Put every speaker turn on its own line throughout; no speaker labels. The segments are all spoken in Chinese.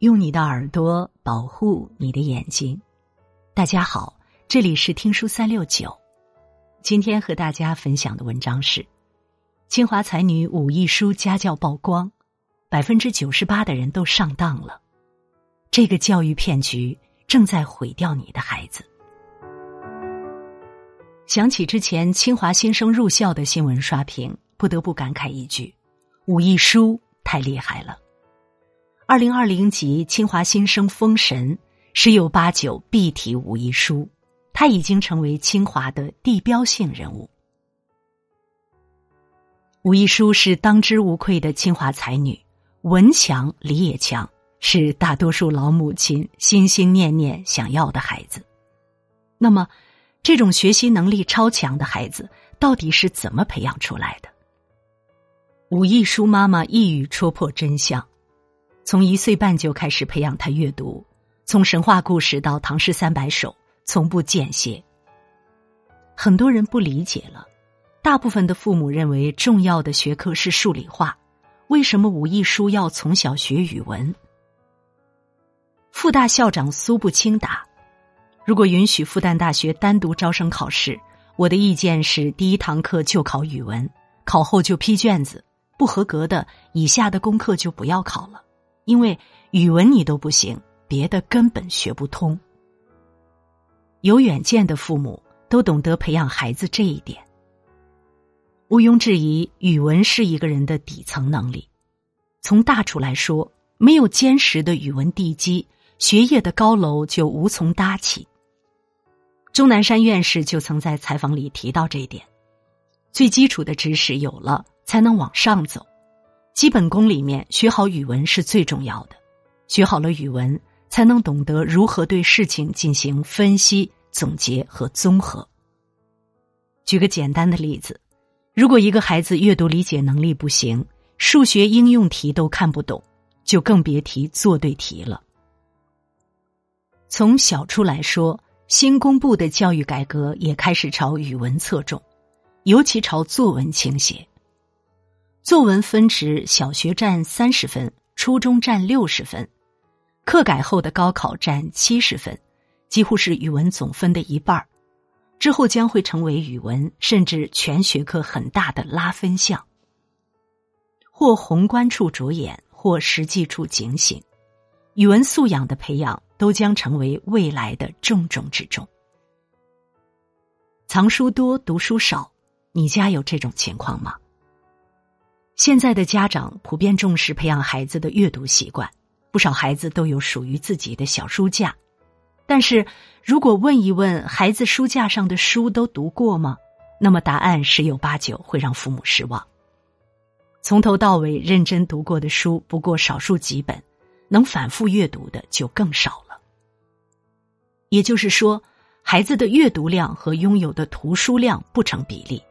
用你的耳朵保护你的眼睛。大家好，这里是听书三六九。今天和大家分享的文章是：清华才女武亦姝家教曝光，百分之九十八的人都上当了。这个教育骗局正在毁掉你的孩子。想起之前清华新生入校的新闻刷屏，不得不感慨一句：武亦姝太厉害了。二零二零级清华新生封神，十有八九必提武亦姝，她已经成为清华的地标性人物。武亦姝是当之无愧的清华才女，文强理也强，是大多数老母亲心心念念想要的孩子。那么，这种学习能力超强的孩子到底是怎么培养出来的？武亦姝妈妈一语戳破真相。从一岁半就开始培养他阅读，从神话故事到唐诗三百首，从不间歇。很多人不理解了，大部分的父母认为重要的学科是数理化，为什么武亦姝要从小学语文？复大校长苏步青答：如果允许复旦大学单独招生考试，我的意见是第一堂课就考语文，考后就批卷子，不合格的以下的功课就不要考了。因为语文你都不行，别的根本学不通。有远见的父母都懂得培养孩子这一点。毋庸置疑，语文是一个人的底层能力。从大处来说，没有坚实的语文地基，学业的高楼就无从搭起。钟南山院士就曾在采访里提到这一点：最基础的知识有了，才能往上走。基本功里面，学好语文是最重要的。学好了语文，才能懂得如何对事情进行分析、总结和综合。举个简单的例子，如果一个孩子阅读理解能力不行，数学应用题都看不懂，就更别提做对题了。从小处来说，新公布的教育改革也开始朝语文侧重，尤其朝作文倾斜。作文分值，小学占三十分，初中占六十分，课改后的高考占七十分，几乎是语文总分的一半儿之后将会成为语文甚至全学科很大的拉分项。或宏观处着眼，或实际处警醒，语文素养的培养都将成为未来的重中之重。藏书多，读书少，你家有这种情况吗？现在的家长普遍重视培养孩子的阅读习惯，不少孩子都有属于自己的小书架。但是如果问一问孩子书架上的书都读过吗？那么答案十有八九会让父母失望。从头到尾认真读过的书不过少数几本，能反复阅读的就更少了。也就是说，孩子的阅读量和拥有的图书量不成比例，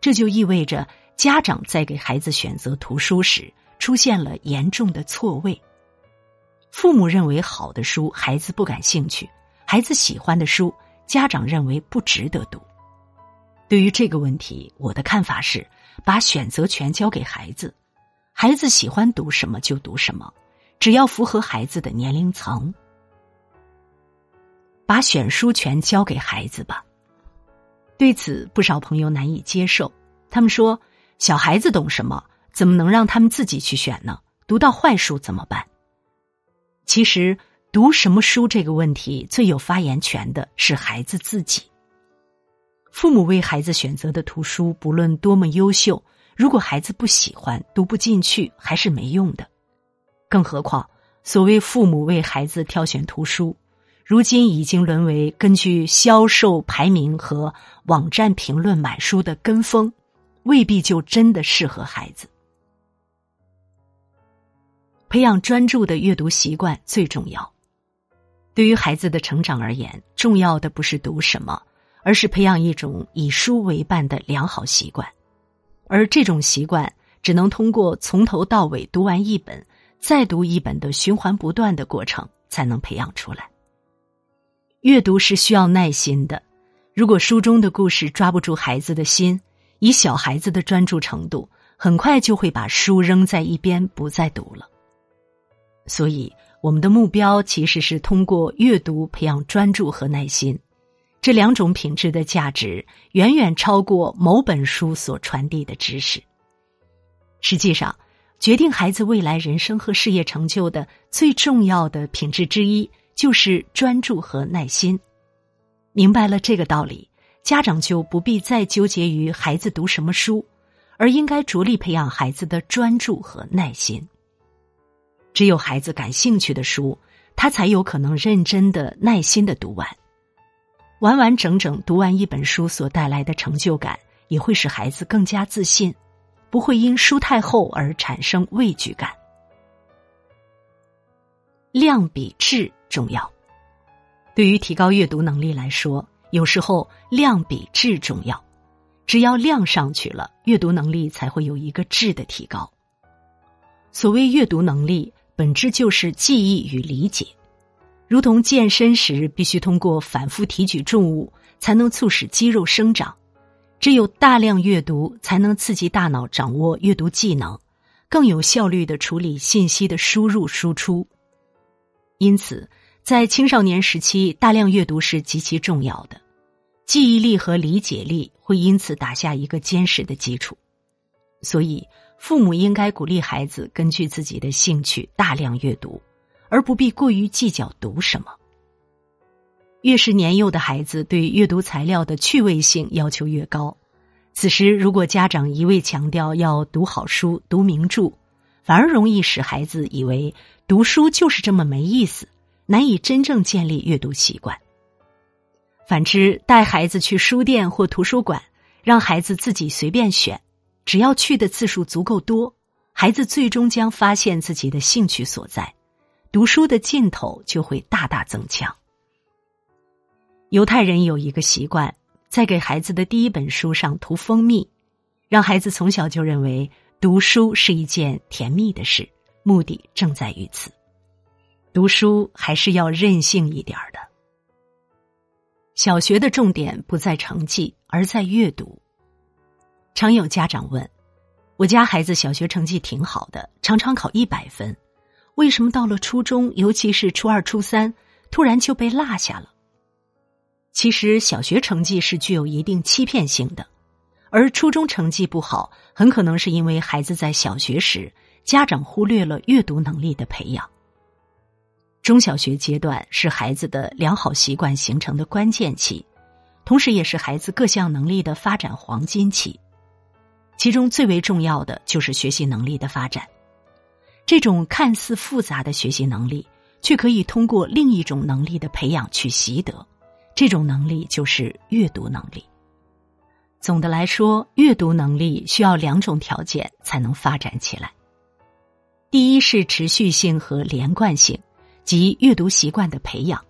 这就意味着。家长在给孩子选择图书时出现了严重的错位。父母认为好的书孩子不感兴趣，孩子喜欢的书家长认为不值得读。对于这个问题，我的看法是把选择权交给孩子，孩子喜欢读什么就读什么，只要符合孩子的年龄层。把选书权交给孩子吧。对此，不少朋友难以接受，他们说。小孩子懂什么？怎么能让他们自己去选呢？读到坏书怎么办？其实，读什么书这个问题，最有发言权的是孩子自己。父母为孩子选择的图书，不论多么优秀，如果孩子不喜欢、读不进去，还是没用的。更何况，所谓父母为孩子挑选图书，如今已经沦为根据销售排名和网站评论买书的跟风。未必就真的适合孩子。培养专注的阅读习惯最重要。对于孩子的成长而言，重要的不是读什么，而是培养一种以书为伴的良好习惯。而这种习惯，只能通过从头到尾读完一本，再读一本的循环不断的过程，才能培养出来。阅读是需要耐心的，如果书中的故事抓不住孩子的心。以小孩子的专注程度，很快就会把书扔在一边，不再读了。所以，我们的目标其实是通过阅读培养专注和耐心，这两种品质的价值远远超过某本书所传递的知识。实际上，决定孩子未来人生和事业成就的最重要的品质之一，就是专注和耐心。明白了这个道理，家长就不必再纠结于孩子读什么书，而应该着力培养孩子的专注和耐心。只有孩子感兴趣的书，他才有可能认真的、耐心的读完。完完整整读完一本书所带来的成就感，也会使孩子更加自信，不会因书太厚而产生畏惧感。量比质重要，对于提高阅读能力来说，有时候量比质重要。只要量上去了，阅读能力才会有一个质的提高。所谓阅读能力。本质就是记忆与理解，如同健身时必须通过反复提举重物才能促使肌肉生长，只有大量阅读才能刺激大脑掌握阅读技能，更有效率的处理信息的输入输出。因此，在青少年时期，大量阅读是极其重要的，记忆力和理解力会因此打下一个坚实的基础。所以。父母应该鼓励孩子根据自己的兴趣大量阅读，而不必过于计较读什么。越是年幼的孩子，对阅读材料的趣味性要求越高。此时，如果家长一味强调要读好书、读名著，反而容易使孩子以为读书就是这么没意思，难以真正建立阅读习惯。反之，带孩子去书店或图书馆，让孩子自己随便选。只要去的次数足够多，孩子最终将发现自己的兴趣所在，读书的劲头就会大大增强。犹太人有一个习惯，在给孩子的第一本书上涂蜂蜜，让孩子从小就认为读书是一件甜蜜的事，目的正在于此。读书还是要任性一点的。小学的重点不在成绩，而在阅读。常有家长问：“我家孩子小学成绩挺好的，常常考一百分，为什么到了初中，尤其是初二、初三，突然就被落下了？”其实，小学成绩是具有一定欺骗性的，而初中成绩不好，很可能是因为孩子在小学时家长忽略了阅读能力的培养。中小学阶段是孩子的良好习惯形成的关键期，同时也是孩子各项能力的发展黄金期。其中最为重要的就是学习能力的发展，这种看似复杂的学习能力，却可以通过另一种能力的培养去习得。这种能力就是阅读能力。总的来说，阅读能力需要两种条件才能发展起来。第一是持续性和连贯性，及阅读习惯的培养，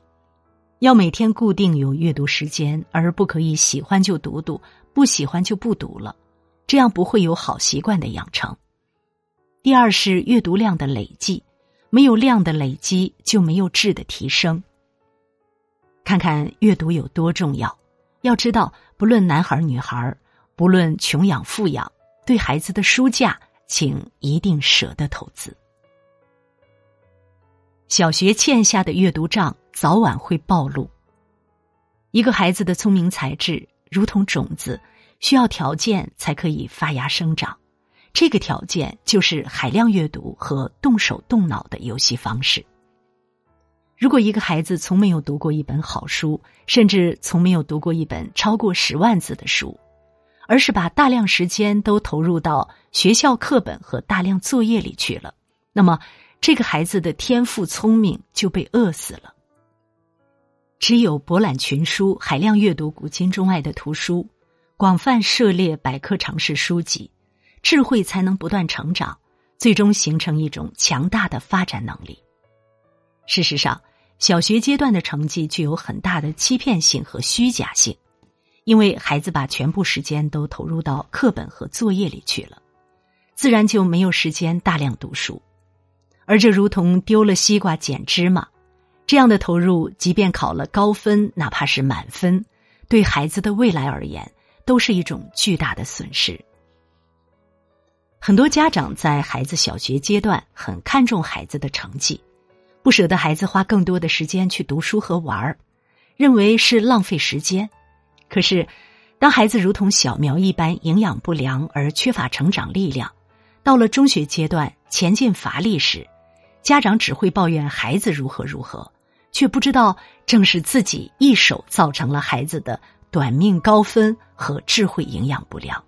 要每天固定有阅读时间，而不可以喜欢就读读，不喜欢就不读了。这样不会有好习惯的养成。第二是阅读量的累积，没有量的累积就没有质的提升。看看阅读有多重要，要知道，不论男孩女孩，不论穷养富养，对孩子的书架，请一定舍得投资。小学欠下的阅读账，早晚会暴露。一个孩子的聪明才智，如同种子。需要条件才可以发芽生长，这个条件就是海量阅读和动手动脑的游戏方式。如果一个孩子从没有读过一本好书，甚至从没有读过一本超过十万字的书，而是把大量时间都投入到学校课本和大量作业里去了，那么这个孩子的天赋聪明就被饿死了。只有博览群书、海量阅读古今中外的图书。广泛涉猎百科常识书籍，智慧才能不断成长，最终形成一种强大的发展能力。事实上，小学阶段的成绩具有很大的欺骗性和虚假性，因为孩子把全部时间都投入到课本和作业里去了，自然就没有时间大量读书，而这如同丢了西瓜捡芝麻，这样的投入，即便考了高分，哪怕是满分，对孩子的未来而言。都是一种巨大的损失。很多家长在孩子小学阶段很看重孩子的成绩，不舍得孩子花更多的时间去读书和玩儿，认为是浪费时间。可是，当孩子如同小苗一般营养不良而缺乏成长力量，到了中学阶段前进乏力时，家长只会抱怨孩子如何如何，却不知道正是自己一手造成了孩子的短命高分和智慧营养不良。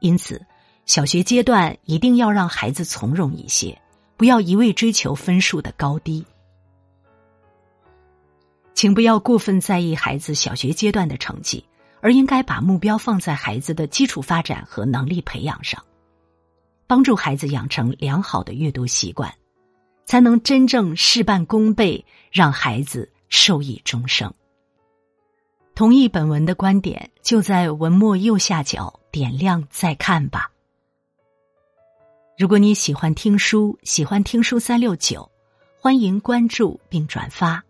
因此，小学阶段一定要让孩子从容一些，不要一味追求分数的高低。请不要过分在意孩子小学阶段的成绩，而应该把目标放在孩子的基础发展和能力培养上，帮助孩子养成良好的阅读习惯，才能真正事半功倍，让孩子受益终生。同意本文的观点，就在文末右下角点亮再看吧。如果你喜欢听书，喜欢听书三六九，欢迎关注并转发。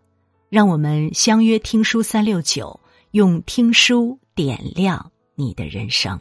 让我们相约听书三六九，用听书点亮你的人生。